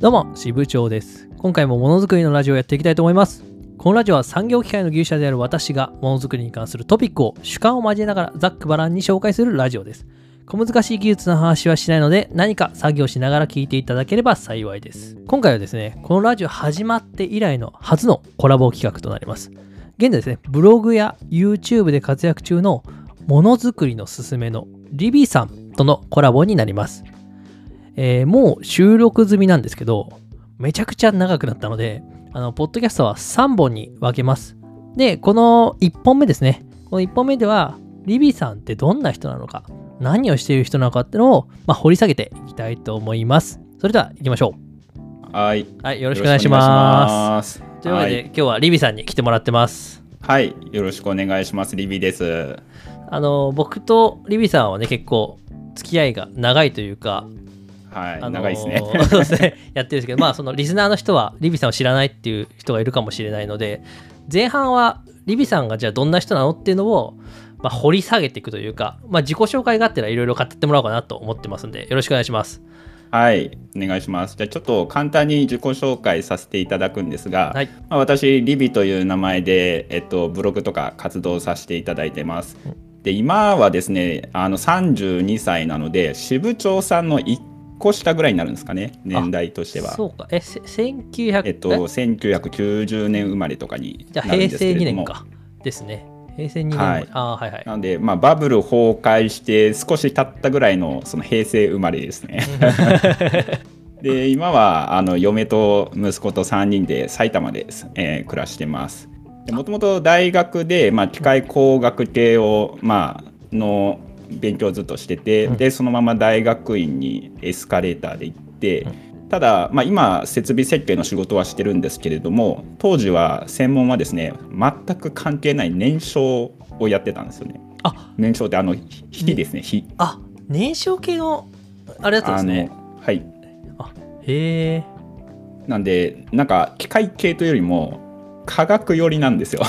どうも、支部長です。今回もものづくりのラジオをやっていきたいと思います。このラジオは産業機械の技術者である私がものづくりに関するトピックを主観を交えながらざっくばらんに紹介するラジオです。小難しい技術の話はしないので何か作業しながら聞いていただければ幸いです。今回はですね、このラジオ始まって以来の初のコラボ企画となります。現在ですね、ブログや YouTube で活躍中のものづくりのすすめのリビさんとのコラボになります。えーもう収録済みなんですけど、めちゃくちゃ長くなったので、あの、ポッドキャストは3本に分けます。で、この1本目ですね。この1本目では、リビさんってどんな人なのか、何をしている人なのかっていうのを、まあ、掘り下げていきたいと思います。それでは行きましょはい。う。はい、よろしくお願いします。す。というわけで、はい今日はリビさんに来てもらってます。はい。よろしくお願いします。リビです。あの、僕とリビさんはね、結構付き合いが長いというか、はい。あのー長いですね。そうですねやってるんですけど、まあ、そのリスナーの人はリビさんを知らないっていう人がいるかもしれないので、前半はリビさんがじゃあどんな人なのっていうのを、まあ、掘り下げていくというか、まあ、自己紹介があったらいろいろ語ってもらおうかなと思ってますんで、よろしくお願いします。はい。お願いします。じゃあちょっと簡単に自己紹介させていただくんですが、はい。まあ、私、リビという名前で、えっと、ブログとか活動させていただいてます。で、今はですね、あの32歳なので、支部長さんの1個下ぐらいになるんですかね、年代としては。そうか。え、せ1900、えっと、1990年生まれとかにじゃあ平成2ですけれども。年か。ですね。平成2年、はいああ、はいはい。なので、まあ、バブル崩壊して少し経ったぐらいのその平成生まれですね。で今はあの嫁と息子と3人で埼玉で、えー暮らしてます。もともと大学で、まあ、機械工学系を、まあの勉強をずっとしてて、うんでそのまま大学院にエスカレーターで行って、ただ、まあ、今設備設計の仕事はしてるんですけれども当時は専門はですね全く関係ない燃焼をやってたんですよね。あ燃焼ってあのひ火ですね火。あ、燃焼系の、あれだったんですね。はいへえ。なんでなんか機械系というよりも化学寄りなんですよ。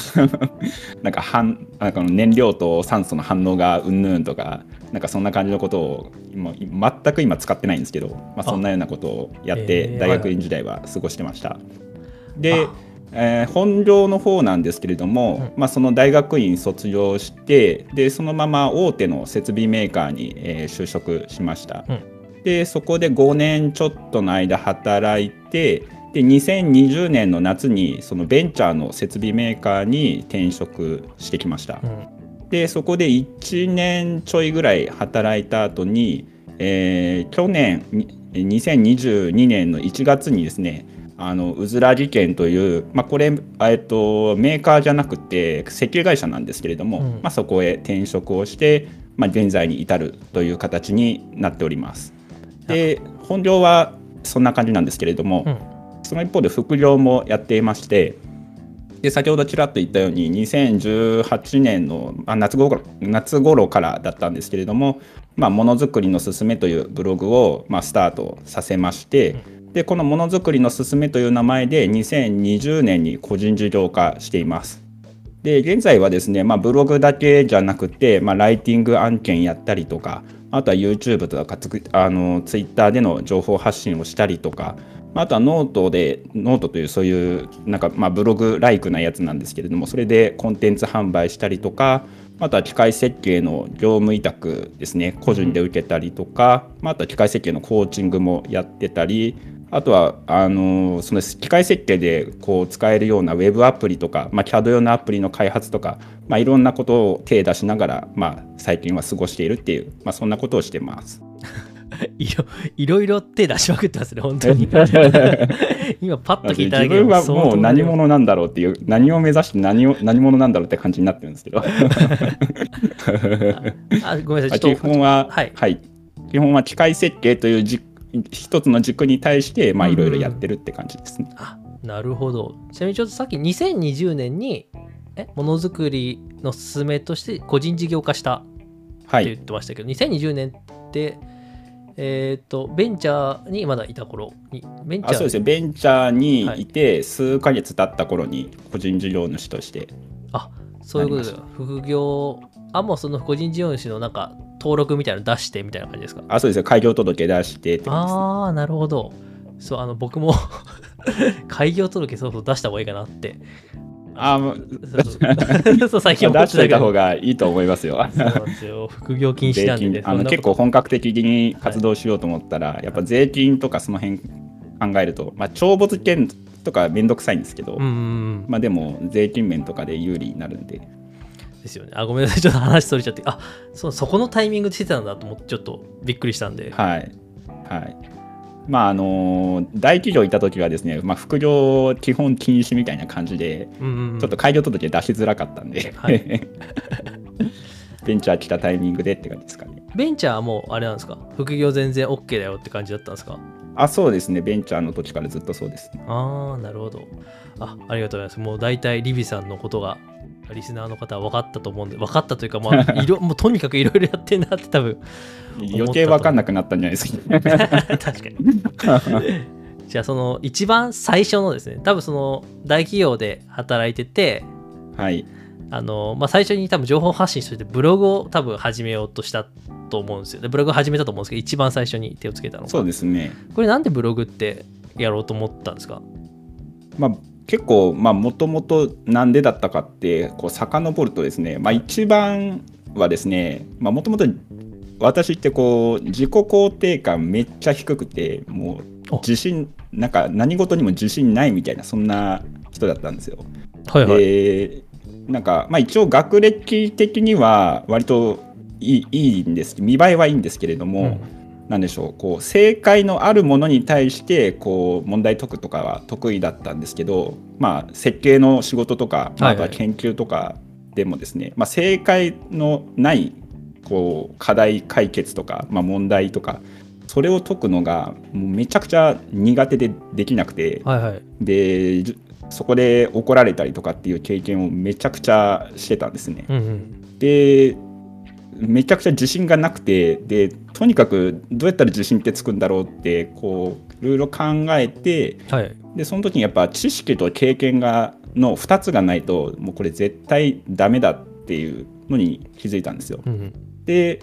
なんか反なんか燃料と酸素の反応がうんぬんとかなんかそんな感じのことを今全く今使ってないんですけど、まあ、そんなようなことをやっへてー大学院時代は過ごしてました。であ、えー本業の方なんですけれども、まあ、その大学院卒業してでそのまま大手の設備メーカーに、えー就職しました。うんでそこで5年ちょっとの間働いてで2020年の夏にそのベンチャーの設備メーカーに転職してきました。うん。でそこで1年ちょいぐらい働いた後に、えー去年に2022年の1月にですねあのうずら技研という、まあ、これ、えっと、メーカーじゃなくて設計会社なんですけれども、うんまあ、そこへ転職をして、まあ、現在に至るという形になっております。で本業はそんな感じなんですけれども、うんその一方で副業もやっていましてで先ほどちらっと言ったように2018年のあ夏頃夏頃からだったんですけれども「まあ、ものづくりのすすめ」というブログを、まあ、スタートさせまして、でこの「ものづくりのすすめ」という名前で2020年に個人事業化しています。で現在はですね、まあ、ブログだけじゃなくて、まあ、ライティング案件やったりとかあとは YouTube とかあの Twitter での情報発信をしたりとかあとはノートでノートというそういうなんかまあブログライクなやつなんですけれどもそれでコンテンツ販売したりとかあとは機械設計の業務委託ですね個人で受けたりとか、まあとは機械設計のコーチングもやってたりあとはあのその機械設計でこう使えるようなウェブアプリとか、まあ、CAD 用のアプリの開発とか、まあ、いろんなことを手出しながら、まあ、最近は過ごしているっていう、まあ、そんなことをしてます。いろいろいろ手出しまくってますね、本当に。今、パッと聞いただ自けで分はもう何者なんだろうっていう何を目指して何を何者なんだろうって感じになってるんですけど あごめんなさい、基。本は、はい基本は機械設計という軸一つの軸に対してまあいろいろやってるって感じですね。あなるほど。ちなみにちょっとさっき2020年にえものづくりのすすめとして個人事業化したはいって言ってましたけど、2020年って、えっ、と、ベンチャーにまだいた頃に、ベンチャーあそうですね。ベンチャーにいて数ヶ月経った頃に個人事業主として。あそういうことでなり副業、あ、もうその個人事業主のなんか登録みたいなの出してみたいな感じですか？あそうですよ。開業届出してって感じですね。ああ、なるほど。そうあの僕も 開業届そろそろ出した方がいいかなってあもう そう最近思出しといた方がいいと思いますよ。副業禁止税なんでね金あの結構本格的に活動しようと思ったら、やっぱ税金とかその辺考えると、まあ、帳簿付けとかめんどくさいんですけど、まあでも税金面とかで有利になるんで、ですよね。あごめんなさい。ちょっと話それちゃって。あそうそこのタイミングでしてたんだと思ってちょっとびっくりしたんで。はい。はい。まああの大企業いた時はですね、まあ、副業基本禁止みたいな感じで、うんうんうん。ちょっと開業届出しづらかったんで、はい。ベンチャー来たタイミングでって感じですかね。ベンチャーはもうあれなんですか？副業全然 OK だよって感じだったんですか？あ、そうですね。ベンチャーの時からずっとそうです。ああなるほど。あありがとうございます。もう大体リビさんのことがリスナーの方は分かったと思うんで分かったというかまあいろ もうとにかくいろいろやってんなって多分余計分かんなくなったんじゃないですか？確かにじゃあその一番最初のですね多分その大企業で働いててはい。あの、まあ、最初に多分情報発信としてブログを多分始めようとしたと思うんですよでブログ始めたと思うんですけど一番最初に手をつけたのがそうですね。これなんでブログってやろうと思ったんですか？まあ、結構もともとなんでだったかってこう遡るとですね、まあ、一番はですねもともと私ってこう自己肯定感めっちゃ低くてもうお。自信なんか何事にも自信ないみたいなそんな人だったんですよ。はいはい、でなんか、まあ、一応学歴的には割といいいいんです。見栄えはいいんですけれども、なんでしょうこう正解のあるものに対してこう問題解くとかは得意だったんですけど、まあ、設計の仕事とか、まああとは研究とかでもですね、まあ、正解のないこう課題解決とか、まあ、問題とかそれを解くのがめちゃくちゃ苦手でできなくて、はいはい。でじそこで怒られたりとかっていう経験をめちゃくちゃしてたんですね。うんうん。でめちゃくちゃ自信がなくてでとにかくどうやったら自信ってつくんだろうってこういろいろ考えてはい。でその時にやっぱ知識と経験がの2つがないともうこれ絶対ダメだっていうのに気づいたんですよ。うんうん。で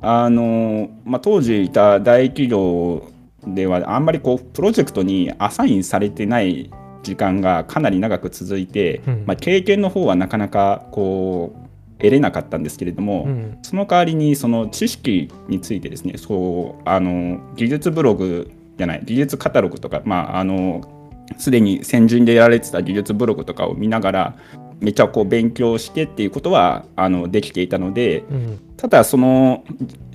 あの、まあ、当時いた大企業ではあんまりこうプロジェクトにアサインされてない時間がかなり長く続いて、うん。まあ、経験の方はなかなかこう得れなかったんですけれども、うん。その代わりにその知識についてですねそうあの技術ブログじゃない技術カタログとかまああのすでに先人でやられてた技術ブログとかを見ながらめっちゃこう勉強してっていうことはあのできていたのでうん。ただその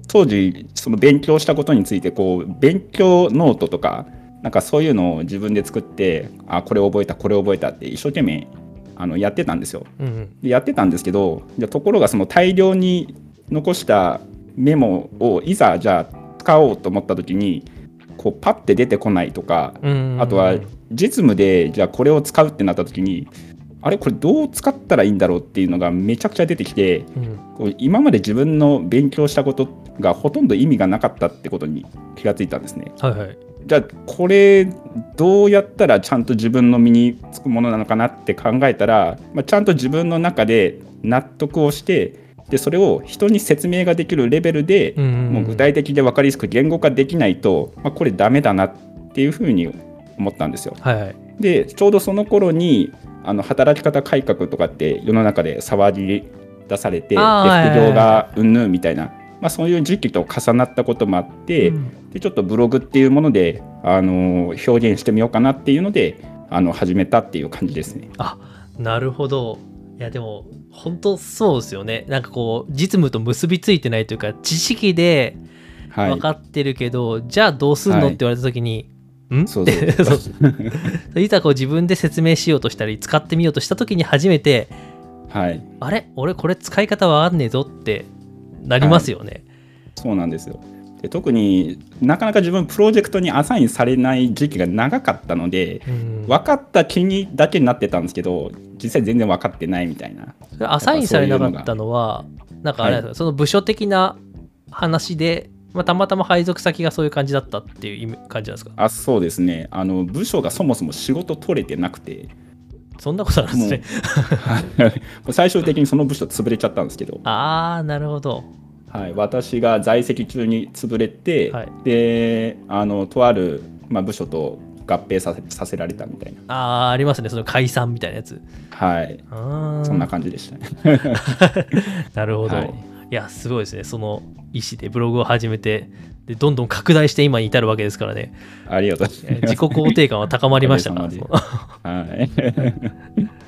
当時その勉強したことについてこう勉強ノートとかなんかそういうのを自分で作ってあこれ覚えたこれ覚えたって一生懸命あのやってたんですよ。うんうんでやってたんですけどじゃあところがその大量に残したメモをいざじゃあ使おうと思った時にこうパッて出てこないとかうんあとは実務でじゃあこれを使うってなった時にあれこれどう使ったらいいんだろうっていうのがめちゃくちゃ出てきてうんこう今まで自分の勉強したことがほとんど意味がなかったってことに気がついたんですね。はいはいじゃあこれどうやったらちゃんと自分の身につくものなのかなって考えたら、まあ、ちゃんと自分の中で納得をしてでそれを人に説明ができるレベルで、もう具体的で分かりやすく言語化できないと、まあ、これダメだなっていうふうに思ったんですよ。はいはい。でちょうどその頃にあの働き方改革とかって世の中で騒ぎ出されて副業がうんぬんみたいな、まあ、そういう時期と重なったこともあって、うん。でちょっとブログっていうもので、あの表現してみようかなっていうのであの始めたっていう感じですね。あなるほど。いやでも本当そうですよね。なんかこう実務と結びついてないというか知識ではい。分かってるけど、じゃあどうすんの？はい。って言われた時に、ん？そうそうそう。いざこう自分で説明しようとしたり使ってみようとした時に初めてはい、あれ？俺これ使い方わかんねえぞってなりますよね、そうなんですよ。で特になかなか自分プロジェクトにアサインされない時期が長かったのでうん。分かった気にだけになってたんですけど実際全然分かってないみたいな。アサインされなかったのはなんかあれなんですか、その部署的な話で、まあ、たまたま配属先がそういう感じだったっていう意味感じなんですか？あそうですね。あの部署がそもそも仕事取れてなくてそんなことあるんですね。はい。最終的にその部署潰れちゃったんですけど、ああなるほど。はい、私が在籍中に潰れて、はい。であのとあるまあ、部署と合併させさせられたみたいな。ああありますね。その解散みたいなやつ。はい。そんな感じでしたね。なるほど、はいい、やすごいですね。その意思でブログを始めてでどんどん拡大して今に至るわけですからね。ありがとうございます。えー自己肯定感は高まりましたか？おかげさはい。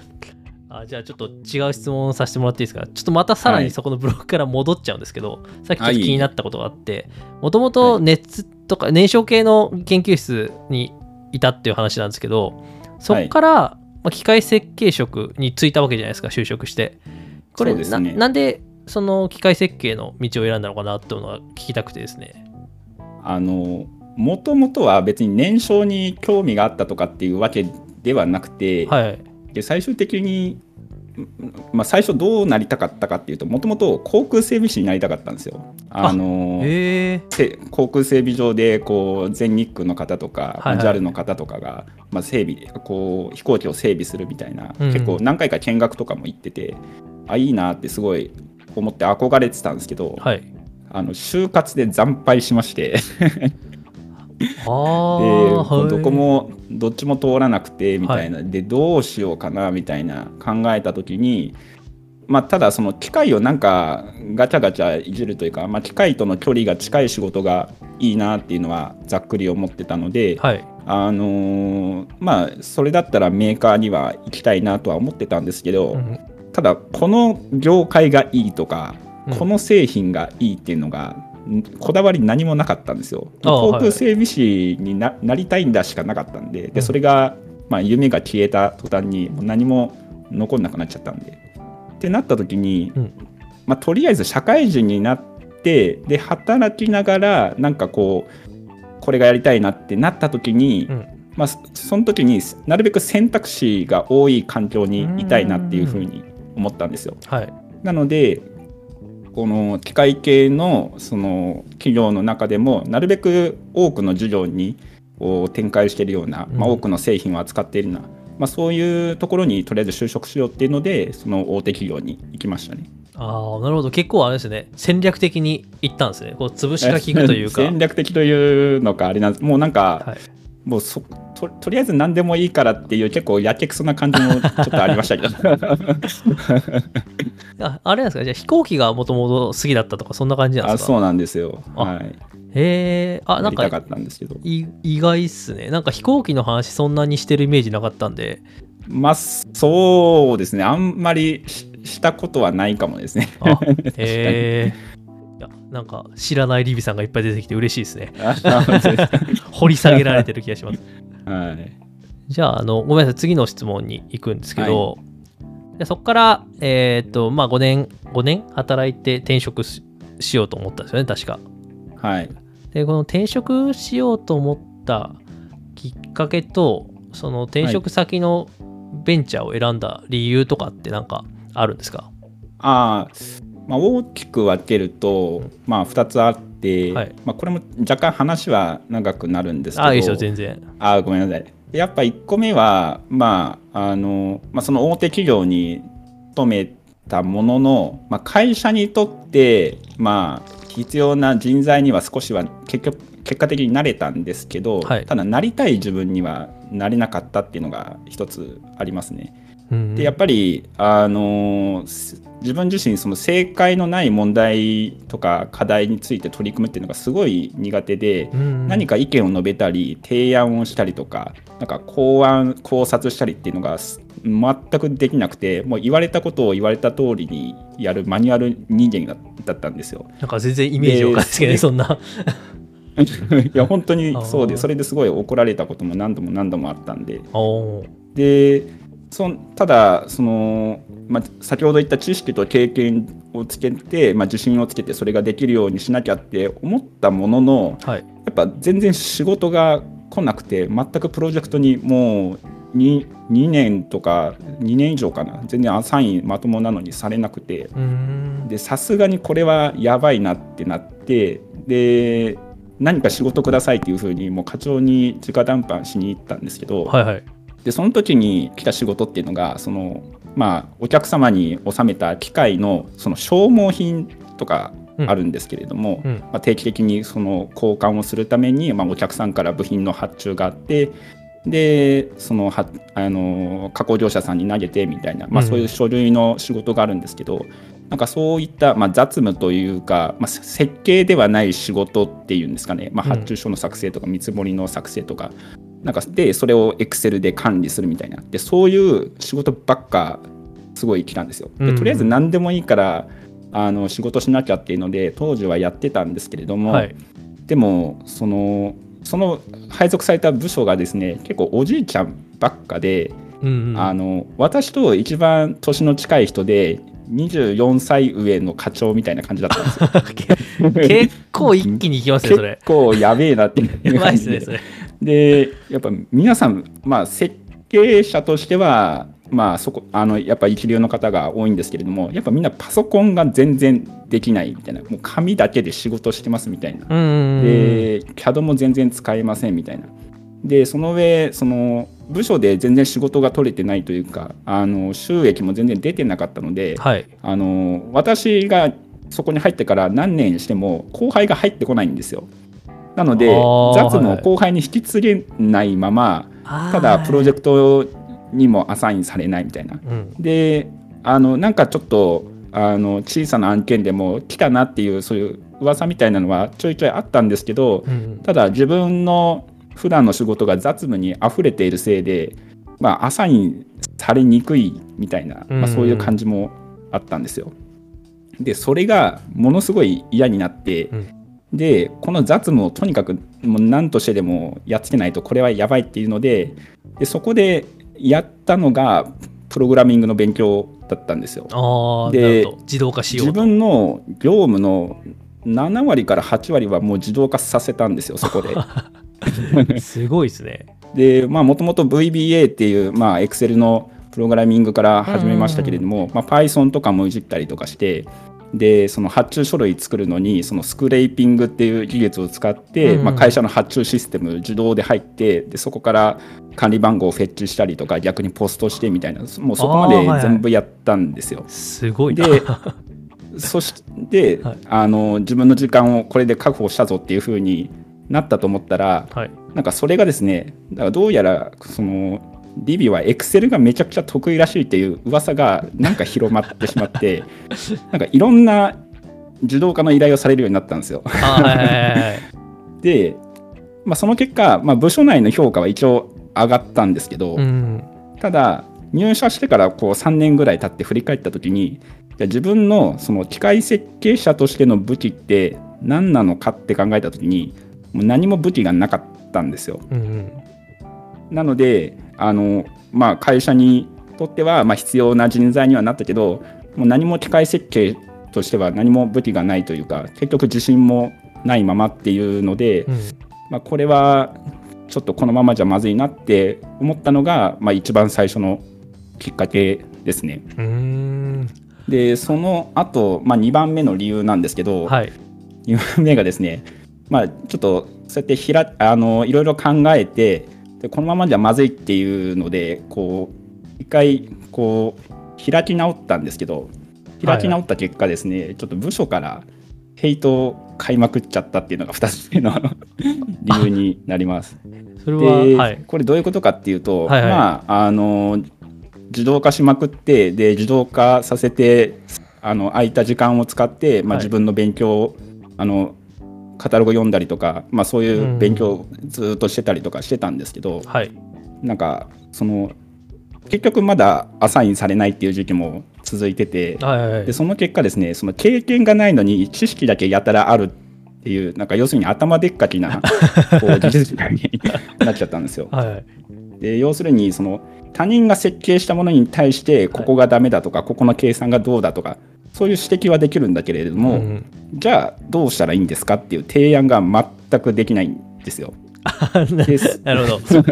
あじゃあちょっと違う質問をさせてもらっていいですか？ちょっとまたさらにそこのブログから戻っちゃうんですけど、さっきちょっと気になったことがあってもともと熱とか燃焼系の研究室にいたっていう話なんですけどそこから、まあ、機械設計職に就いたわけじゃないですか就職して。これね。なんでその機械設計の道を選んだのかなっていうのは聞きたくてですね。あのもともとは別に燃焼に興味があったとかっていうわけではなくて、はい。で最終的に、まあ、最初どうなりたかったかっていうともともと航空整備士になりたかったんですよ。あの航空整備場でこう全日空の方とか、はいはい。JAL の方とかが、まあ、整備こう飛行機を整備するみたいな、うん。結構何回か見学とかも行っててあいいなってすごい思って憧れてたんですけど、はい。あの就活で惨敗しまして。あ であはい。どこもどっちも通らなくてみたいな、でどうしようかなみたいな考えた時に、まあ、ただその機械をなんかガチャガチャいじるというか、まあ、機械との距離が近い仕事がいいなっていうのはざっくり思ってたので、はい。あのーまあそれだったらメーカーには行きたいなとは思ってたんですけど、うんただこの業界がいいとか、うん。この製品がいいっていうのがんこだわり何もなかったんですよ。航空整備士にななりたいんだしかなかったんでうん。でそれが、まあ、夢が消えた途端に何も残んなくなっちゃったんで。ってなった時に、うん。まあ、とりあえず社会人になってで働きながらなんかこうこれがやりたいなってなった時に、うん。まあ、そその時になるべく選択肢が多い環境にいたいなっていうふうに思ったんですよ。はい。なのでこの機械系のその企業の中でもなるべく多くの事業にこう展開しているような、まあ、うん多くの製品を扱っているような、まあ、そういうところにとりあえず就職しようっていうのでその大手企業に行きましたね。ああなるほど。結構あれですね。戦略的にいったんですね。こう潰しが効くというか。戦略的というのかあれなんです。もうなんか、はい。もうそととりあえず何でもいいからっていう結構やけくそな感じもちょっとありましたけど。ああれなんですか？じゃあ飛行機がもともと好きだったとかそんな感じなんですか？あそうなんですよ。あはい、へえあなんかやりたかったんですけど。い意外っすね。なんか飛行機の話そんなにしてるイメージなかったんで。まあそうですね。あんまりししたことはないかもですね。あへえいやなんか知らないリビさんがいっぱい出てきて嬉しい ですね掘り下げられてる気がしますはい。じゃああのごめんなさい次の質問に行くんですけど、でそこからえっ、とまあ5年5年働いて転職ししようと思ったんですよね確か。はい。でこの転職しようと思ったきっかけとその転職先のベンチャーを選んだ理由とかってなんかあるんですか、あーまあ、大きく分けると、まあ、2つあって、はい。まあ、これも若干話は長くなるんですけど。ああいいですよ全然。あーごめんなさい。でやっぱ1個目は、まああのまあ、その大手企業に勤めたものの、まあ、会社にとって、まあ、必要な人材には少しは結局結果的になれたんですけど、はい。ただなりたい自分にはなれなかったっていうのが一つありますね。うんでやっぱりあのす自分自身その正解のない問題とか課題について取り組むっていうのがすごい苦手で、うん何か意見を述べたり提案をしたりとかなんか考案考察したりっていうのがす全くできなくてもう言われたことを言われた通りにやるマニュアル人間だだったんですよ。なんか全然イメージおかしいですけどねでそんな。いや本当にそうでそれですごい怒られたことも何度も何度もあったんで。でそんただその、まあ、先ほど言った知識と経験をつけて、まあ、自信をつけてそれができるようにしなきゃって思ったもののはい。やっぱ全然仕事が来なくて全くプロジェクトにもう 2, 2年とか2年以上かな。全然アサインまともなのにされなくて。でさすがにこれはやばいなってなってで何か仕事くださいっていうふうにもう課長に直談判しに行ったんですけど、はいはいでその時に来た仕事っていうのがそのまあお客様に納めた機械のその消耗品とかあるんですけれども、うん。まあ、定期的にその交換をするために、まあ、お客さんから部品の発注があってでそのはあの加工業者さんに投げてみたいな、まあ、うん。そういう書類の仕事があるんですけど、なんかそういった、まあ、雑務というか、まあ、設計ではない仕事っていうんですかね、まあ、うん。発注書の作成とか見積もりの作成とか、なんかでそれを Excel で管理するみたいなでそういう仕事ばっかすごい来たんですよ。うん。でとりあえず何でもいいからあの仕事しなきゃっていうので当時はやってたんですけれども、はい。でもそのその配属された部署がですね結構おじいちゃんばっかで、うんうん。あの私と一番年の近い人で24歳上の課長みたいな感じだったんですよ。結構一気にいきますねそれ。結構やべえなって感じで。っすねでやっぱ皆さん、まあ、設計者としては、まあ、そこあのやっぱ一流の方が多いんですけれどもやっぱみんなパソコンが全然できないみたいなもう紙だけで仕事してますみたいな。で CAD も全然使えませんみたいな。でその上その部署で全然仕事が取れてないというかあの収益も全然出てなかったのではい。あの私がそこに入ってから何年しても後輩が入ってこないんですよなので雑務を後輩に引き継げないまま、ただプロジェククトにもアサインされないみたいな。トうん。であのなんかちょっとあの小さな案件でも来たなっていうそういう噂みたいなのはちょいちょいあったんですけどうんただ自分の普段の仕事が雑務に溢れているせいで、まあ、アサインされにくいみたいな、まあ、そういう感じもあったんですよ。でそれがものすごい嫌になって、うんでこの雑務をとにかくもう何としてでもやっつけないとこれはやばいっていうのででそこでやったのがプログラミングの勉強だったんですよ。ああなで自動化しようと自分の業務の7割から8割はもう自動化させたんですよそこで。すごいですねでまあもともと VBA っていうまあ Excel のプログラミングから始めましたけれども、まあ、Python とかもいじったりとかしてでその発注書類作るのにそのスクレーピングっていう技術を使って、うんまあ、会社の発注システム自動で入ってでそこから管理番号をフェッチしたりとか逆にポストしてみたいなもうそこまで全部やったんですよ。すごいな。でそして、はい。あの自分の時間をこれで確保したぞっていう風になったと思ったらはい。なんかそれがですねだからどうやらそのリビはエクセルがめちゃくちゃ得意らしいっていう噂がなんか広まってしまって なんかいろんな自動化の依頼をされるようになったんですよ。で、まあ、その結果、まあ、部署内の評価は一応上がったんですけど、うんただ入社してからこう3年ぐらい経って振り返った時にじゃあ自分のその機械設計者としての武器って何なのかって考えた時にもう何も武器がなかったんですよ。うんうんなのであの、まあ、会社にとってはまあ必要な人材にはなったけどもう何も機械設計としては何も武器がないというか結局自信もないままっていうので、うん。まあ、これはちょっとこのままじゃまずいなって思ったのが、まあ、一番最初のきっかけですね。でその後、まあ2番目の理由なんですけど、はい。2番目がですね、まあ、ちょっとそうやってひらあのいろいろ考えてでこのままじゃまずいっていうのでこう一回こう開き直ったんですけど開き直った結果ですね、ちょっと部署からヘイトを買いまくっちゃったっていうのが2つ目の 理由になります。それはで、はい。これどういうことかっていうと、はいはい。まああの自動化しまくってで自動化させてあの空いた時間を使って、まあ、はい。自分の勉強を、あのカタログ読んだりとか、まあ、そういう勉強をずっとしてたりとかしてたんですけど、はい。なんかその結局まだアサインされないっていう時期も続いてて、はいはいはい。でその結果ですねその経験がないのに知識だけやたらあるっていうなんか要するに頭でっかちな こう技術者になっちゃったんですよ。はいはい。で要するにその他人が設計したものに対してここがダメだとか、ここの計算がどうだとかそういう指摘はできるんだけれども、ん。じゃあどうしたらいいんですかっていう提案が全くできないんですよ。で すなるほど。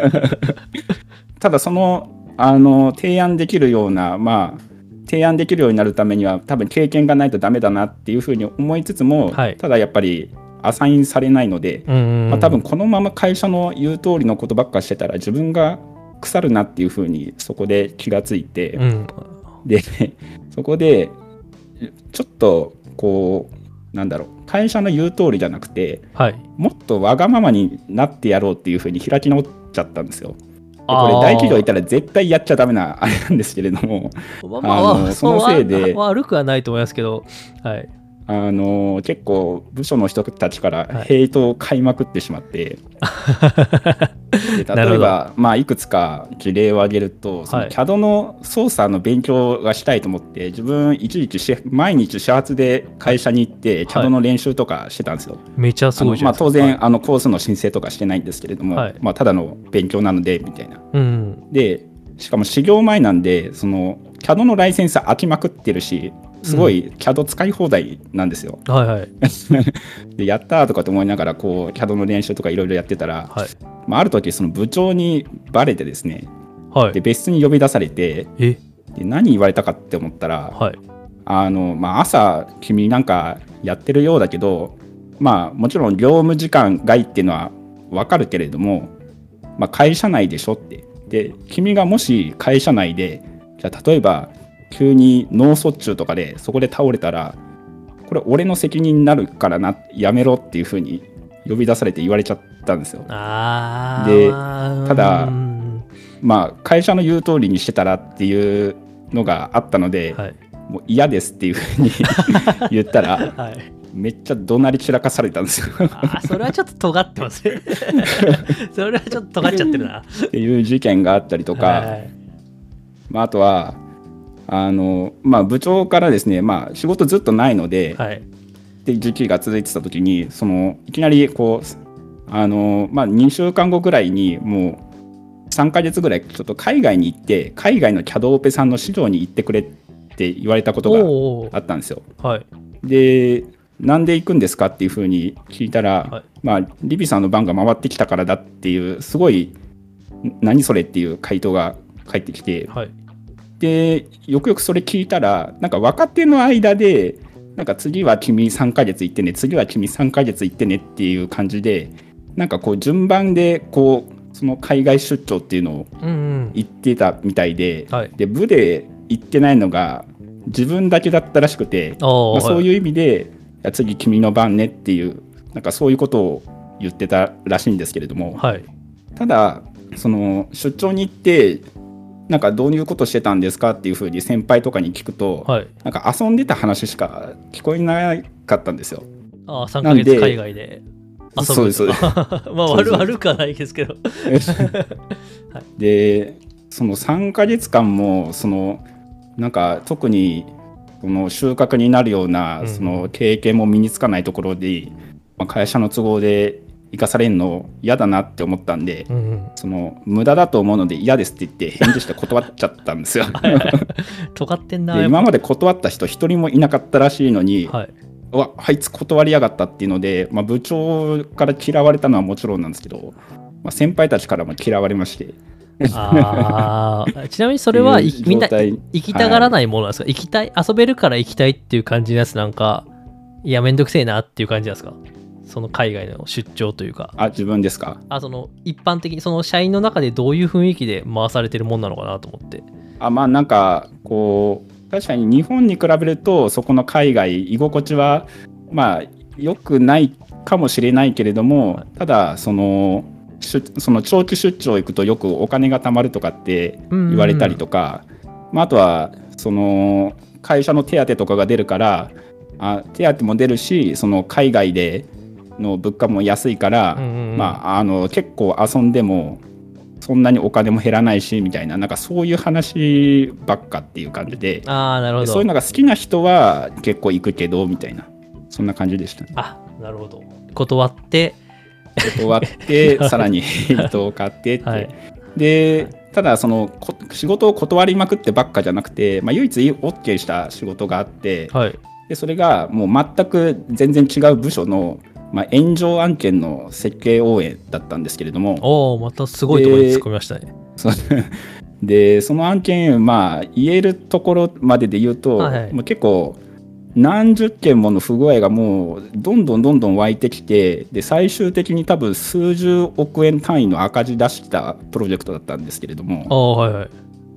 ただそのあの提案できるようなまあ提案できるようになるためには多分経験がないとダメだなっていうふうに思いつつも、はい。ただやっぱりアサインされないので、うん。まあ、多分このまま会社の言う通りのことばっかしてたら自分が腐るなっていうふうにそこで気がついて、うん。でそこでちょっとこうなんだろう会社の言う通りじゃなくてはい。もっとわがままになってやろうっていうふうに開き直っちゃったんですよ。でこれ大企業いたら絶対やっちゃダメなあれなんですけれどもまあまあ、あのそのせいでわ悪くはないと思いますけど、はい。あの結構部署の人たちからはいヘイトを買いまくってしまって、でなるほど例えば、まあ、いくつか事例を挙げるとそのはい CAD の操作の勉強がしたいと思って自分一時期し毎日始発で会社に行ってはい CAD の練習とかしてたんですよ。めちゃすごいじゃない当然。あのコースの申請とかしてないんですけれども、はいまあ、ただの勉強なのでみたいな。うん。でしかも始業前なんでその CAD のライセンス空きまくってるしすごい CAD 使い放題なんですよ。はいはい。でやったーとかと思いながらこう CAD の練習とかいろいろやってたら、はい。まあ、ある時その部長にバレてですねはい。で別室に呼び出されてえ？で何言われたかって思ったら、はい。あのまあ、朝君なんかやってるようだけどまあもちろん業務時間外っていうのは分かるけれども、まあ、会社内でしょってで君がもし会社内でじゃあ例えば急に脳卒中とかでそこで倒れたらこれ俺の責任になるからなやめろっていうふうに呼び出されて言われちゃったんですよ。あでーただうんまあ会社の言う通りにしてたらっていうのがあったので、はい。もう嫌ですっていうふうに 言ったらはい。めっちゃ怒鳴り散らかされたんですよあーそれはちょっと尖ってますね。それはちょっと尖っちゃってるな。っていう事件があったりとか、はいまあ、あとはあの、まあ、部長からですね、まあ、仕事ずっとないので、はい。って時期が続いてた時にそのいきなりこうあの、まあ、2週間後ぐらいにもう3ヶ月ぐらいちょっと海外に行って海外の CAD オペさんの市場に行ってくれって言われたことがあったんですよ。はい。でなんで行くんですかっていうふうに聞いたら、はいまあ、リビさんの番が回ってきたからだっていうすごいん何それっていう回答が返ってきてはい。でよくよくそれ聞いたらなんか若手の間でなんか次は君3ヶ月行ってね次は君3ヶ月行ってねっていう感じでなんかこう順番でこうその海外出張っていうのをうんうん。行ってたみたいで、はいで部で行ってないのが自分だけだったらしくて、まあそういう意味で、いや次君の番ねっていうなんかそういうことを言ってたらしいんですけれども、はい。ただその出張に行ってなんかどういうことしてたんですかっていうふうに先輩とかに聞くと、はい。なんか遊んでた話しか聞こえなかったんですよ。ああ、3ヶ月海外で遊ぶ。そうですそうです まあ悪悪くはないですけど。でその3ヶ月間もそのなんか特にその収穫になるよううなんその経験も身につかないところで、まあ、会社の都合で生かされるの嫌だなって思ったんで、うんうん。その無駄だと思うので嫌ですって言って返事して断っちゃったんですよ。尖ってんな。で今まで断った人一人もいなかったらしいのに、はい。うわあいつ断りやがったっていうので、まあ、部長から嫌われたのはもちろんなんですけど、まあ、先輩たちからも嫌われましてああ。ちなみにそれはみんな行きたがらないものなんですか、行きたい、遊べるから行きたいっていう感じのやつなんか、いや、めんどくせえなっていう感じなんですか？その海外の出張というか。あ自分ですか？あ、その一般的に、その社員の中でどういう雰囲気で回されてるもんなのかなと思って。あまあなんかこう確かに日本に比べるとそこの海外居心地はまあ良くないかもしれないけれどもただその出その長期出張行くとよくお金が貯まるとかって言われたりとか、まあ、あとはその会社の手当とかが出るからあ手当も出るしその海外での物価も安いから、うんうんうんまあ、あの結構遊んでもそんなにお金も減らないしみたいななんかそういう話ばっかっていう感じでああ、なるほど。そういうのが好きな人は結構行くけどみたいなそんな感じでしたね。あ、なるほど。断って、断って さらに 人を買ってって、はいでただそのこ仕事を断りまくってばっかじゃなくて、まあ、唯一 OK した仕事があってはい。でそれがもう全く全然違う部署の、まあ、炎上案件の設計応援だったんですけれどもおおまたすごいところに突っ込みましたね。で その案件まあ言えるところまでで言うと、はいはいもう結構何十件もの不具合がもうどんどんどんどん湧いてきてで最終的に多分数十億円単位の赤字出したプロジェクトだったんですけれどもああ、はいはい。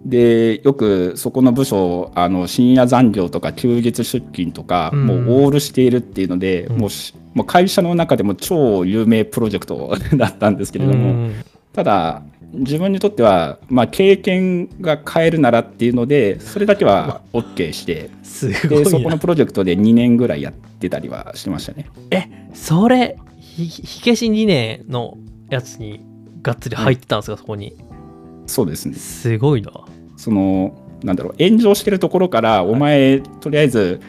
でよくそこの部署あの深夜残業とか休日出勤とか、うん。もうオールしているっていうので、うん。もうしもう会社の中でも超有名プロジェクト だったんですけれども、うん。ただ自分にとっては、まあ、経験が変えるならっていうのでそれだけは OK してすごでそこのプロジェクトで2年ぐらいやってたりはしてましたね。それひ火消し2年のやつにがっつり入ってたんですか、そこに。そうですね。すごいなそのなんだろう炎上してるところから、お前とりあえず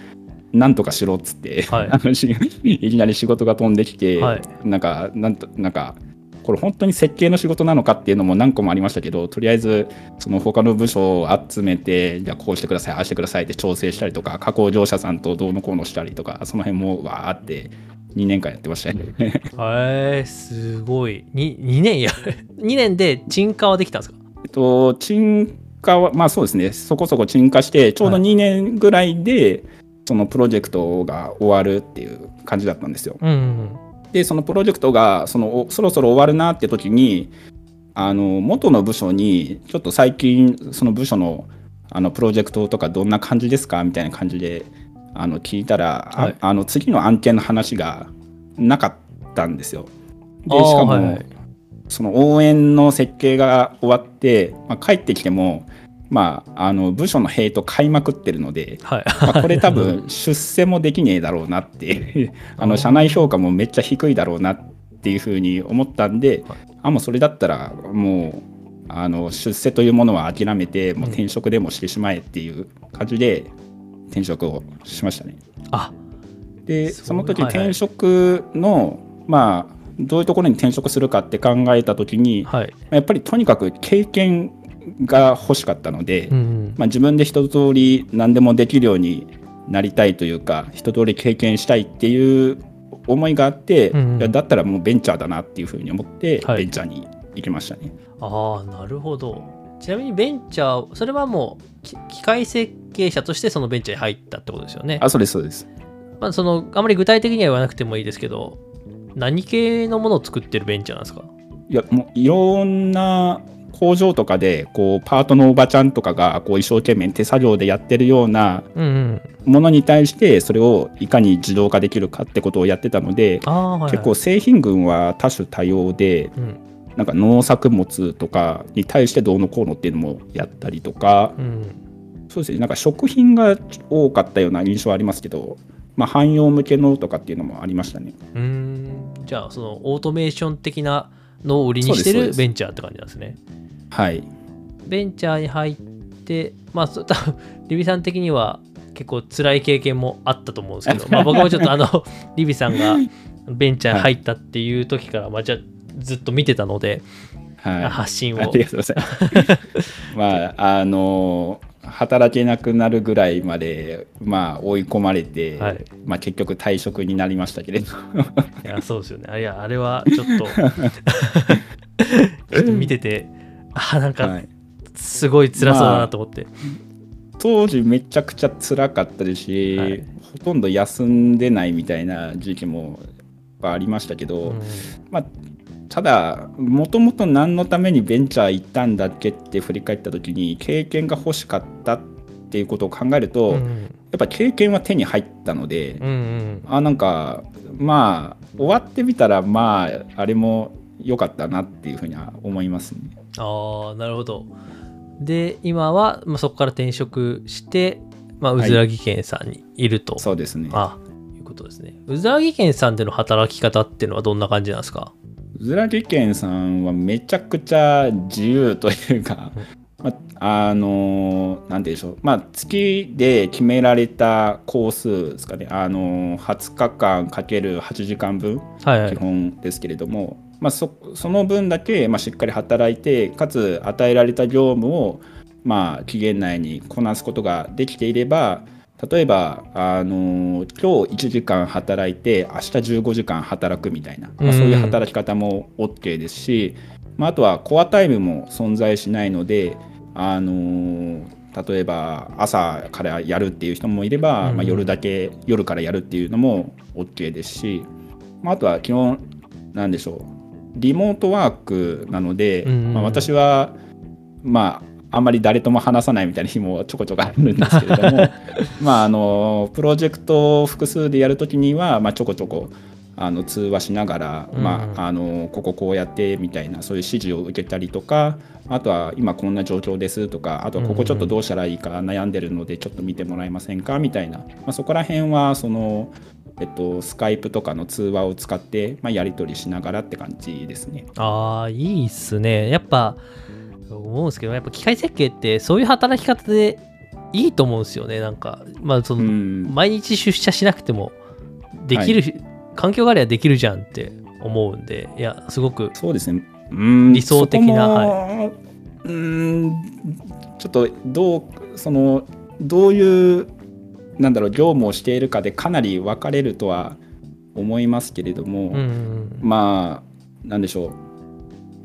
なんとかしろっつって、はい。あのし いきなり仕事が飛んできて、はい。なんかなんとなんかこれ本当に設計の仕事なのかっていうのも何個もありましたけどとりあえずその他の部署を集めてじゃあこうしてくださいああしてくださいって調整したりとか加工業者さんとどうのこうのしたりとかその辺もわーって2年間やってましたね。へえすごい。2, 2年や。2年で沈下はできたんですか？えっと、沈下は、まあそうですね、そこそこ沈下して、ちょうどはい。2年ぐらいで、そのプロジェクトが終わるっていう感じだったんですよ。うんうんで、そのプロジェクトがそのおそろそろ終わるなって時に、あの元の部署に、ちょっと最近、その部署のあのプロジェクトとかどんな感じですかみたいな感じであの聞いたら、あはい。あの次の案件の話がなかったんですよ。でしかも、はいはいその応援の設計が終わって、まあ、帰ってきても、まあ、あの部署のヘイト買いまくってるので、はい。まあ、これ多分出世もできねえだろうなってあの社内評価もめっちゃ低いだろうなっていうふうに思ったんで、はい。あもうそれだったらもうあの出世というものは諦めてもう転職でもしてしまえっていう感じで転職をしましたね。あ。でその時はいはい。転職の、まあどういうところに転職するかって考えた時にはい。やっぱりとにかく経験が欲しかったので、うんうん。まあ、自分で一通り何でもできるようになりたいというか一通り経験したいっていう思いがあって、うんだったらもうベンチャーだなっていうふうに思って、はい。ベンチャーに行きましたね。ああなるほど。ちなみにベンチャーそれはもうき機械設計者としてそのベンチャーに入ったってことですよね。あそうですそうです。まあ、そのあまり具体的には言わなくてもいいですけど何系のものを作ってるベンチャーなんですか？いやもういろんな工場とかでこうパートのおばちゃんとかがこう一生懸命手作業でやってるようなものに対してそれをいかに自動化できるかってことをやってたので、はい、はい、結構製品群は多種多様でうん。なんか農作物とかに対してどうのこうのっていうのもやったりとかうん。そうですね。なんか食品が多かったような印象はありますけど、まあ、汎用向けのとかっていうのもありましたね。うーんじゃあそのオートメーション的なのを売りにしてるベンチャーって感じなんですね。はい。ベンチャーに入ってまあそ多分リビさん的には結構辛い経験もあったと思うんですけど、まあ、僕もちょっとあの リビさんがベンチャーに入ったっていう時から、まあ、じゃあずっと見てたので、はい、発信を。ありがとうございます。まああの働けなくなるぐらいまで、まあ、追い込まれて、はい。まあ、結局退職になりましたけれど。いやそうですよね。あいやあれはちょっと ちょっと見ててあなんかはい。すごい辛そうだなと思って、当時めちゃくちゃ辛かったですし、はい。ほとんど休んでないみたいな時期もありましたけど、うん。まあ、ただもともと何のためにベンチャー行ったんだっけって振り返った時に経験が欲しかったっていうことを考えると、やっうんぱ経験は手に入ったので、うんうん。あなんかまあ終わってみたらまああれも良かったなっていうふうには思いますね。ああなるほど。で今は、まあ、そこから転職して、まあ、はい。うずらぎ県さんにいると、そうですね。あいうことですね。うずらぎ県さんでの働き方っていうのはどんな感じなんですか？うずらぎ県さんはめちゃくちゃ自由というか、まあのなんて言うんでしょう、まあ、月で決められた工数ですかね、あの20日間かける8時間分基はいはい。本ですけれども、まあ、そその分だけ、まあ、しっかり働いてかつ与えられた業務を、まあ、期限内にこなすことができていれば例えば、あの今日1時間働いて明日15時間働くみたいな、まあ、そういう働き方も OK ですし、まあ、あとはコアタイムも存在しないので、あの例えば朝からやるっていう人もいれば、うん。まあ、夜だけ夜からやるっていうのも OK ですし、まあ、あとは基本なんでしょうリモートワークなので、まあ、私はまあんまり誰とも話さないみたいな日もちょこちょこあるんですけれども まああのプロジェクトを複数でやるときには、まあ、ちょこちょこあの通話しながら、うんまあ、あのこここうやってみたいなそういう指示を受けたりとかあとは今こんな状況ですとかあとはここちょっとどうしたらいいか悩んでるのでちょっと見てもらえませんか？みたいな、まあ、そこら辺はその、えっと、スカイプとかの通話を使って、まあ、やり取りしながらって感じですね。ああ、いいっすね。やっぱ、思うんですけど、やっぱ機械設計ってそういう働き方でいいと思うんですよね。なんか、まあ、その、うん。毎日出社しなくてもできる、環境があればできるじゃんって思うんで、いや、すごく、そうですね。うん。理想的なそこもうん。ちょっとどうそのどういうなんだろう業務をしているかでかなり分かれるとは思いますけれども、うん、まあなんでしょう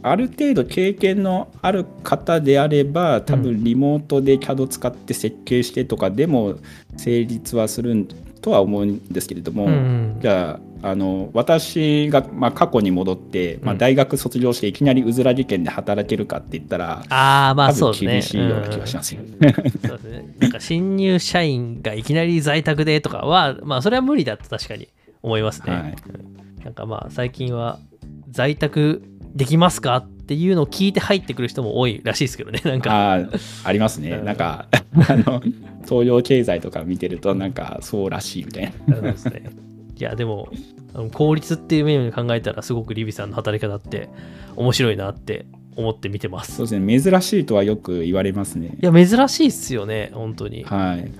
ある程度経験のある方であれば多分リモートで CAD 使って設計してとかでも成立はするとは思うんですけれども、うんじゃああの私が、まあ、過去に戻って、まあ、うん大学卒業していきなりうずら事件で働けるかって言ったら、ああ、まあそうですね。厳しいような気がしますよ。そうですね。なんか新入社員がいきなり在宅でとかは、まあそれは無理だと確かに思いますね。はいうんなんかまあ最近は在宅できますか？っていうのを聞いて入ってくる人も多いらしいですけどね。なんか、あーありますね、うんなんか あの東洋経済とか見てるとなんかそうらしいみたいな。ね。いやでも効率っていう面で考えたらすごくリビさんの働き方って面白いなって思って見てます。そうですね珍しいとはよく言われますねい。や珍しいっすよね本当に。はい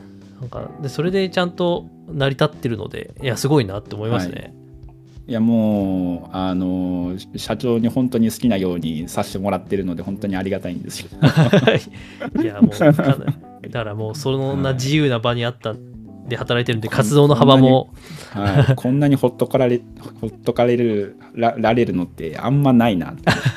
なんかでそれでちゃんと成り立ってるのでいやすごいなって思いますね。いやもうあの社長に本当に好きなようにさせてもらってるので本当にありがたいんですよ。いやもうだからもうそんな自由な場にあったんで働いてるんで活動の幅も。はい、こんなにほっとかられ ほっとかれるらられるのってあんまないな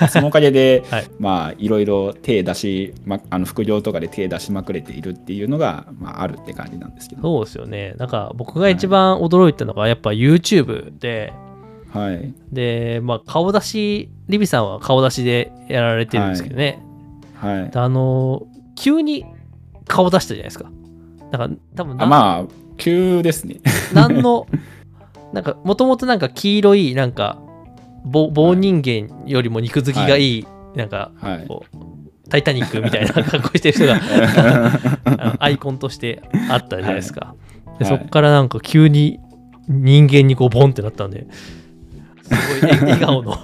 そのおかげで、はい。まあいろいろ手出し、ま、あの副業とかで手出しまくれているっていうのが、まあ、あるって感じなんですけど、そうですよね。なんか僕が一番驚いたのがやっぱ YouTube で、はい、でまあ顔出しリビさんは顔出しでやられてるんですけどね、はい、であの急に顔出したじゃないですか。なんか多分なあまあ急ですね。何の なんかもともとなんか黄色いなんか棒棒人間よりも肉付きがいい、なんかはい。こうタイタニックみたいな格好してる人が アイコンとしてあったじゃないですか。ではい。そこからなんか急に人間にこうボンってなったんで、すごいえ笑顔の、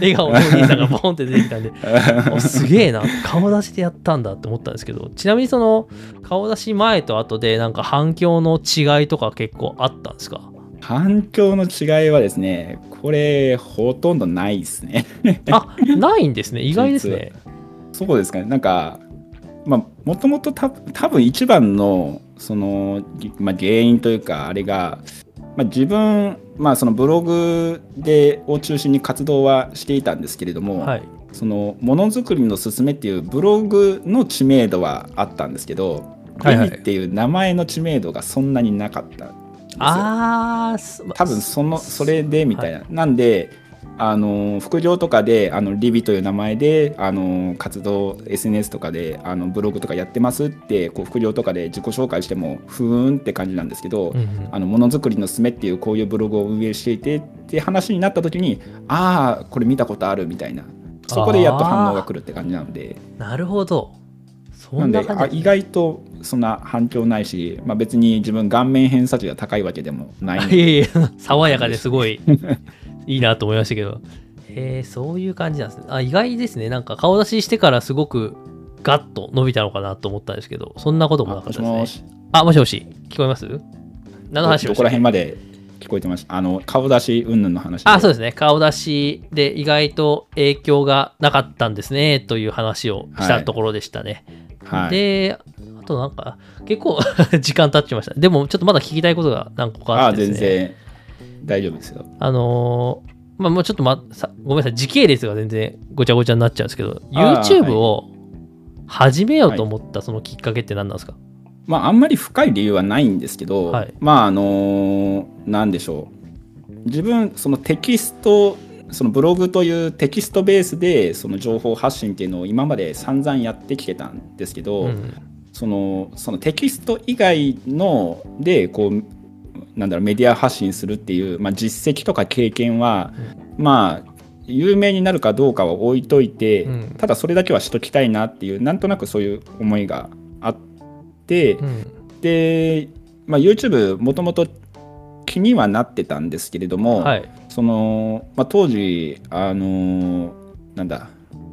笑顔のお兄さんがボンって出てきたんで、おすげえな、顔出しでやったんだって思ったんですけど、ちなみにその顔出し前と後でなんか反響の違いとか結構あったんですか？反響の違いはですねこれほとんどないですねあ、ないんですね。意外ですね。そうですかねなんかまあもともとた多分一番のその、ぎまあ、原因というかあれが、まあ、自分、まあ、そのブログでを中心に活動はしていたんですけれども、はい。そのものづくりのすすめっていうブログの知名度はあったんですけど、はいはいっていう名前の知名度がそんなになかったんですよ。あ多分そのそれでみたいな、なんであの副業とかであのリビという名前であの活動 SNS とかであのブログとかやってますってこう副業とかで自己紹介してもふーんって感じなんですけど、うんうん。あのものづくりのすすめっていうこういうブログを運営していてって話になった時にああこれ見たことあるみたいな。そこでやっと反応が来るって感じなので。なるほど。そなんんな感じ。であ意外とそんな反響ないし、まあ、別に自分顔面偏差値が高いわけでもないのいでやいや、爽やかですごい いいなと思いましたけど。へえ、そういう感じなんですね。あ、意外ですね。なんか顔出ししてからすごくガッと伸びたのかなと思ったんですけど、そんなこともなかったですね。しもしあ、もしもし、聞こえます？何の話どこら辺まで聞こえてましたあの顔出し云々の話あ、そうでですね。顔出しで意外と影響がなかったんですね、という話をしたところでしたね。はい、で、あとなんか、結構 時間経っちました。でも、ちょっとまだ聞きたいことが何個かああってですね。全然大丈夫ですよ。あのーまあ、もうちょっと、ま、さごめんなさい、時系列が全然ごちゃごちゃになっちゃうんですけど、YouTube を始めようと思ったそのきっかけって何なんですか、まああんまり深い理由はないんですけど、はい。まああのなんでしょう。自分そのテキストそのブログというテキストベースでその情報発信っていうのを今まで散々やってきてたんですけど、うん。そのそのテキスト以外のでこうなんだろうメディア発信するっていう、まあ、実績とか経験は、まあ有名になるかどうかは置いといて、うん。ただそれだけはしときたいなっていうなんとなくそういう思いがあって、うん。で、まあ、YouTube もともと気にはなってたんですけれども、はい。その、まあ、当時あのなんだ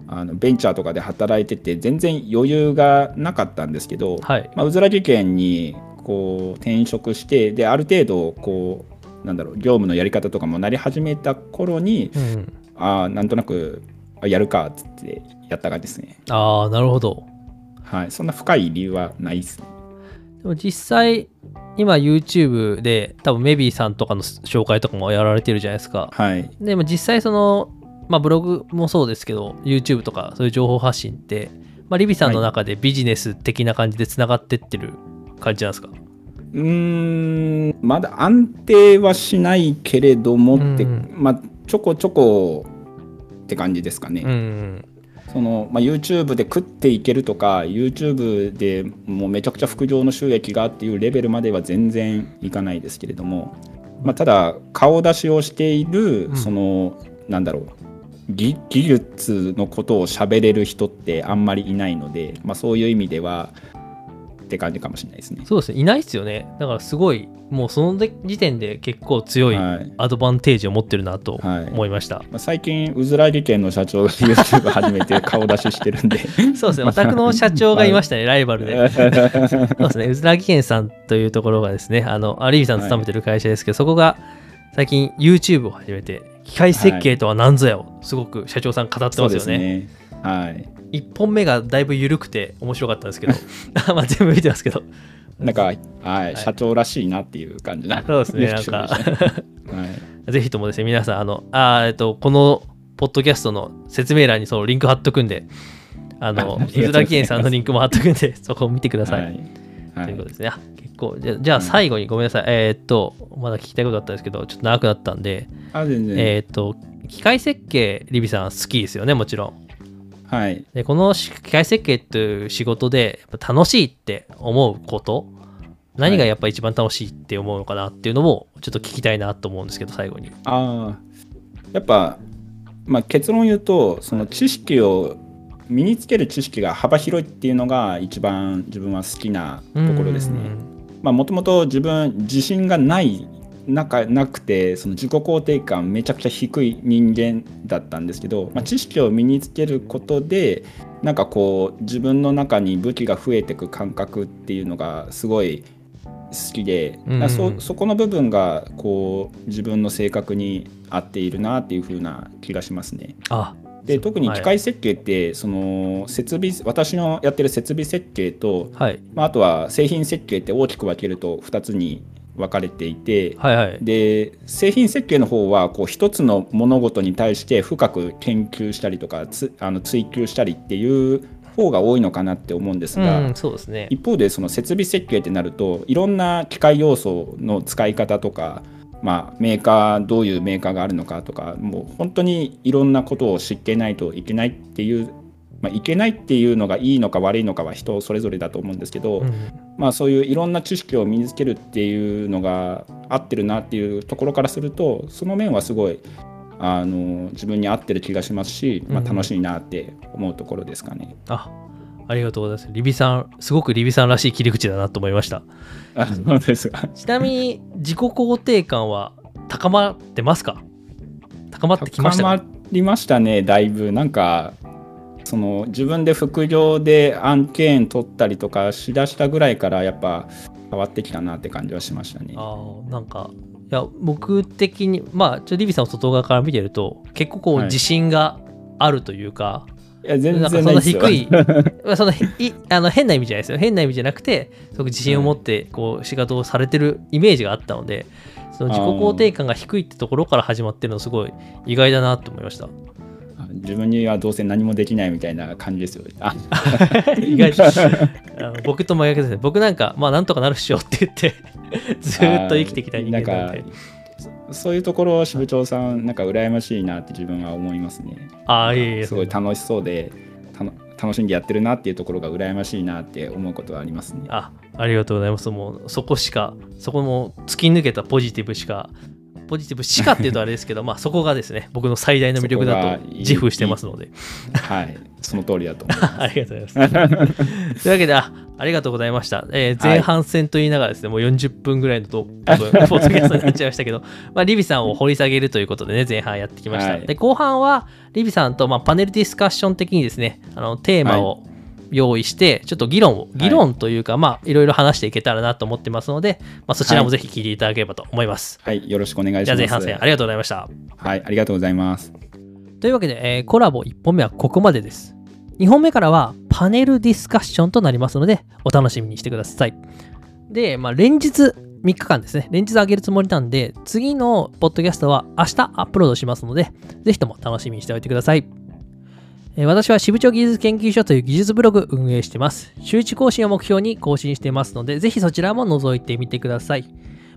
あのベンチャーとかで働いてて全然余裕がなかったんですけど、はい。まあ、うずらぎ県にこう転職してである程度こうなんだろう業務のやり方とかもなり始めた頃にうんああなんとなくあやるかっつってやった感じですね。ああなるほど。はい。そんな深い理由はないですね。でも実際今 YouTube で多分メビーさんとかの紹介とかもやられてるじゃないですか。はい。でも実際そのまあブログもそうですけど YouTube とかそういう情報発信って、まあ、リビさんの中でビジネス的な感じでつながってってる感じなんですか、うーんまだ安定はしないけれどもって、うん。まあちょこちょこって感じですかね、うんその、まあ、YouTube で食っていけるとか YouTube でもうめちゃくちゃ副業の収益がっていうレベルまでは全然いかないですけれども、まあ、ただ顔出しをしている、うん。そのなんだろう技技術のことを喋れる人ってあんまりいないので、まあ、そういう意味ではって感じかもしれないですね。そうですね。いないっすよね。だからすごいもうその時点で結構強いはい。アドバンテージを持ってるなとはい。思いました、まあ、最近うずらぎ県の社長が YouTube 始めて 顔出ししてるんで。そうですね。お宅の社長がいましたねライバルで。そうですね、うずらぎ県さんというところがですね、あの、アリビさん勤めてる会社ですけど、そこが最近 YouTube を始めて、機械設計とは何ぞやをすごく社長さん語ってますよね。ですね。はい一本目がだいぶ緩くて面白かったんですけど、まあ全部見てますけど、なんか、はい、社長らしいなっていう感じな。そうですね、なんか、はい。ぜひともですね、皆さん、あの、あーえっと、このポッドキャストの説明欄にそのリンク貼っとくんで、あの、ありがとう？ございますうずらぎ県さんのリンクも貼っとくんで、そこを見てください。はい。はいということですね。あ結構、じゃあじゃあ最後にごめんなさい。えーっと、まだ聞きたいことあったんですけど、ちょっと長くなったんで、あ、全然。えーっと、機械設計、リビさん好きですよね、もちろん。はい。でこのし機械設計という仕事でやっぱ楽しいって思うこと、何がやっぱ一番楽しいって思うのかなっていうのもちょっと聞きたいなと思うんですけど、最後に。ああ。やっぱ、まあ、結論言うと、その知識を、身につける知識が幅広いっていうのが一番自分は好きなところですね。まあもともと自分自信がないなかなくてその自己肯定感めちゃくちゃ低い人間だったんですけど、まあ、知識を身につけることでなんかこう自分の中に武器が増えていく感覚っていうのがすごい好きで、うんそそこの部分がこう自分の性格に合っているなっていう風な気がしますね。あ、で特にはい機械設計って、その設備私のやってる設備設計とはい。まあ、あとは製品設計って大きく分けると2つに分かれていて、はいはい。で製品設計の方はこう一つの物事に対して深く研究したりとかつあの追求したりっていう方が多いのかなって思うんですが、うん、そうですね。一方でその設備設計ってなるといろんな機械要素の使い方とか、まあ、メーカーどういうメーカーがあるのかとかもう本当にいろんなことを知っていないといけないっていう、まあ、いけないっていうのがいいのか悪いのかは人それぞれだと思うんですけど、うんまあ、そういういろんな知識を身につけるっていうのが合ってるなっていうところからするとその面はすごいあの自分に合ってる気がしますし、まあ、うん楽しいなって思うところですかね。あ、ありがとうございます。リビさん、すごくリビさんらしい切り口だなと思いました。あそうですがちなみに自己肯定感は高まってますか？高まってきましたか？高まりましたねだいぶなんかその自分で副業で案件取ったりとかしだしたぐらいからやっぱ変わってきたなって感じはしましたね。あーなんかいや僕的にまあちょリビさんを外側から見てると結構こうはい自信があるというか、いや全なんかそんな。低いまあそのいあの変な意味じゃないですよ変な意味じゃなくてすごく自信を持ってこう仕事をされてるイメージがあったのでその自己肯定感が低いってところから始まってるのすごい意外だなと思いました自分にはどうせ何もできないみたいな感じですよ。あ意外と僕と真逆ですね僕なんかまあなんとかなるっしょって言ってずーっと生きてきた人間なんかそういうところ支部長さんなんか羨ましいなって自分は思いますね。ああいえいえすごい楽しそうでたの楽しんでやってるなっていうところが羨ましいなって思うことはありますね。あありがとうございますもうそこしかそこも突き抜けたポジティブしかポジティブしかっていうとあれですけどまあそこがですね僕の最大の魅力だと自負してますのではい、その通りだと思います。ありがとうございます。というわけで、あありがとうございました。えー前半戦と言いながらですね、もう40分ぐらいのとポッドポッドキャストになっちゃいましたけど、まあ、リビさんを掘り下げるということでね、前半やってきました。はいで、後半は、リビさんと、まあ、パネルディスカッション的にですね、あのテーマを用意して、ちょっと議論を、議論というか、まあ、いろいろ話していけたらなと思ってますので、まあ、そちらもぜひ聞いていただければと思います。はい、よろしくお願いします。じゃあ前半戦ありがとうございました。はい、ありがとうございます。というわけで、えーコラボ1本目はここまでです。2本目からはパネルディスカッションとなりますので、お楽しみにしてください。で、まあ、連日3日間ですね、連日上げるつもりなんで、次のポッドキャストは明日アップロードしますので、ぜひとも楽しみにしておいてください。私は支部長技術研究所という技術ブログ運営しています。週一更新を目標に更新していますので、ぜひそちらも覗いてみてください。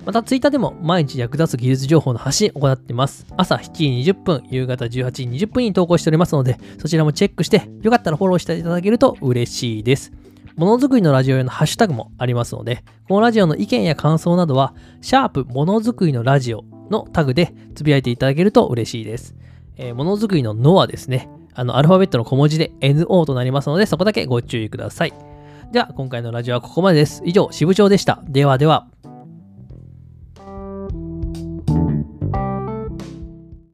また、ツイッターでも毎日役立つ技術情報の発信を行っています。朝7時20分、夕方18時20分に投稿しておりますので、そちらもチェックして、よかったらフォローしていただけると嬉しいです。ものづくりのラジオ用のハッシュタグもありますので、このラジオの意見や感想などは、シャープものづくりのラジオのタグでつぶやいていただけると嬉しいです。えーものづくりののはですね、あの、アルファベットの小文字で NO となりますので、そこだけご注意ください。では、今回のラジオはここまでです。以上、支部長でした。ではでは。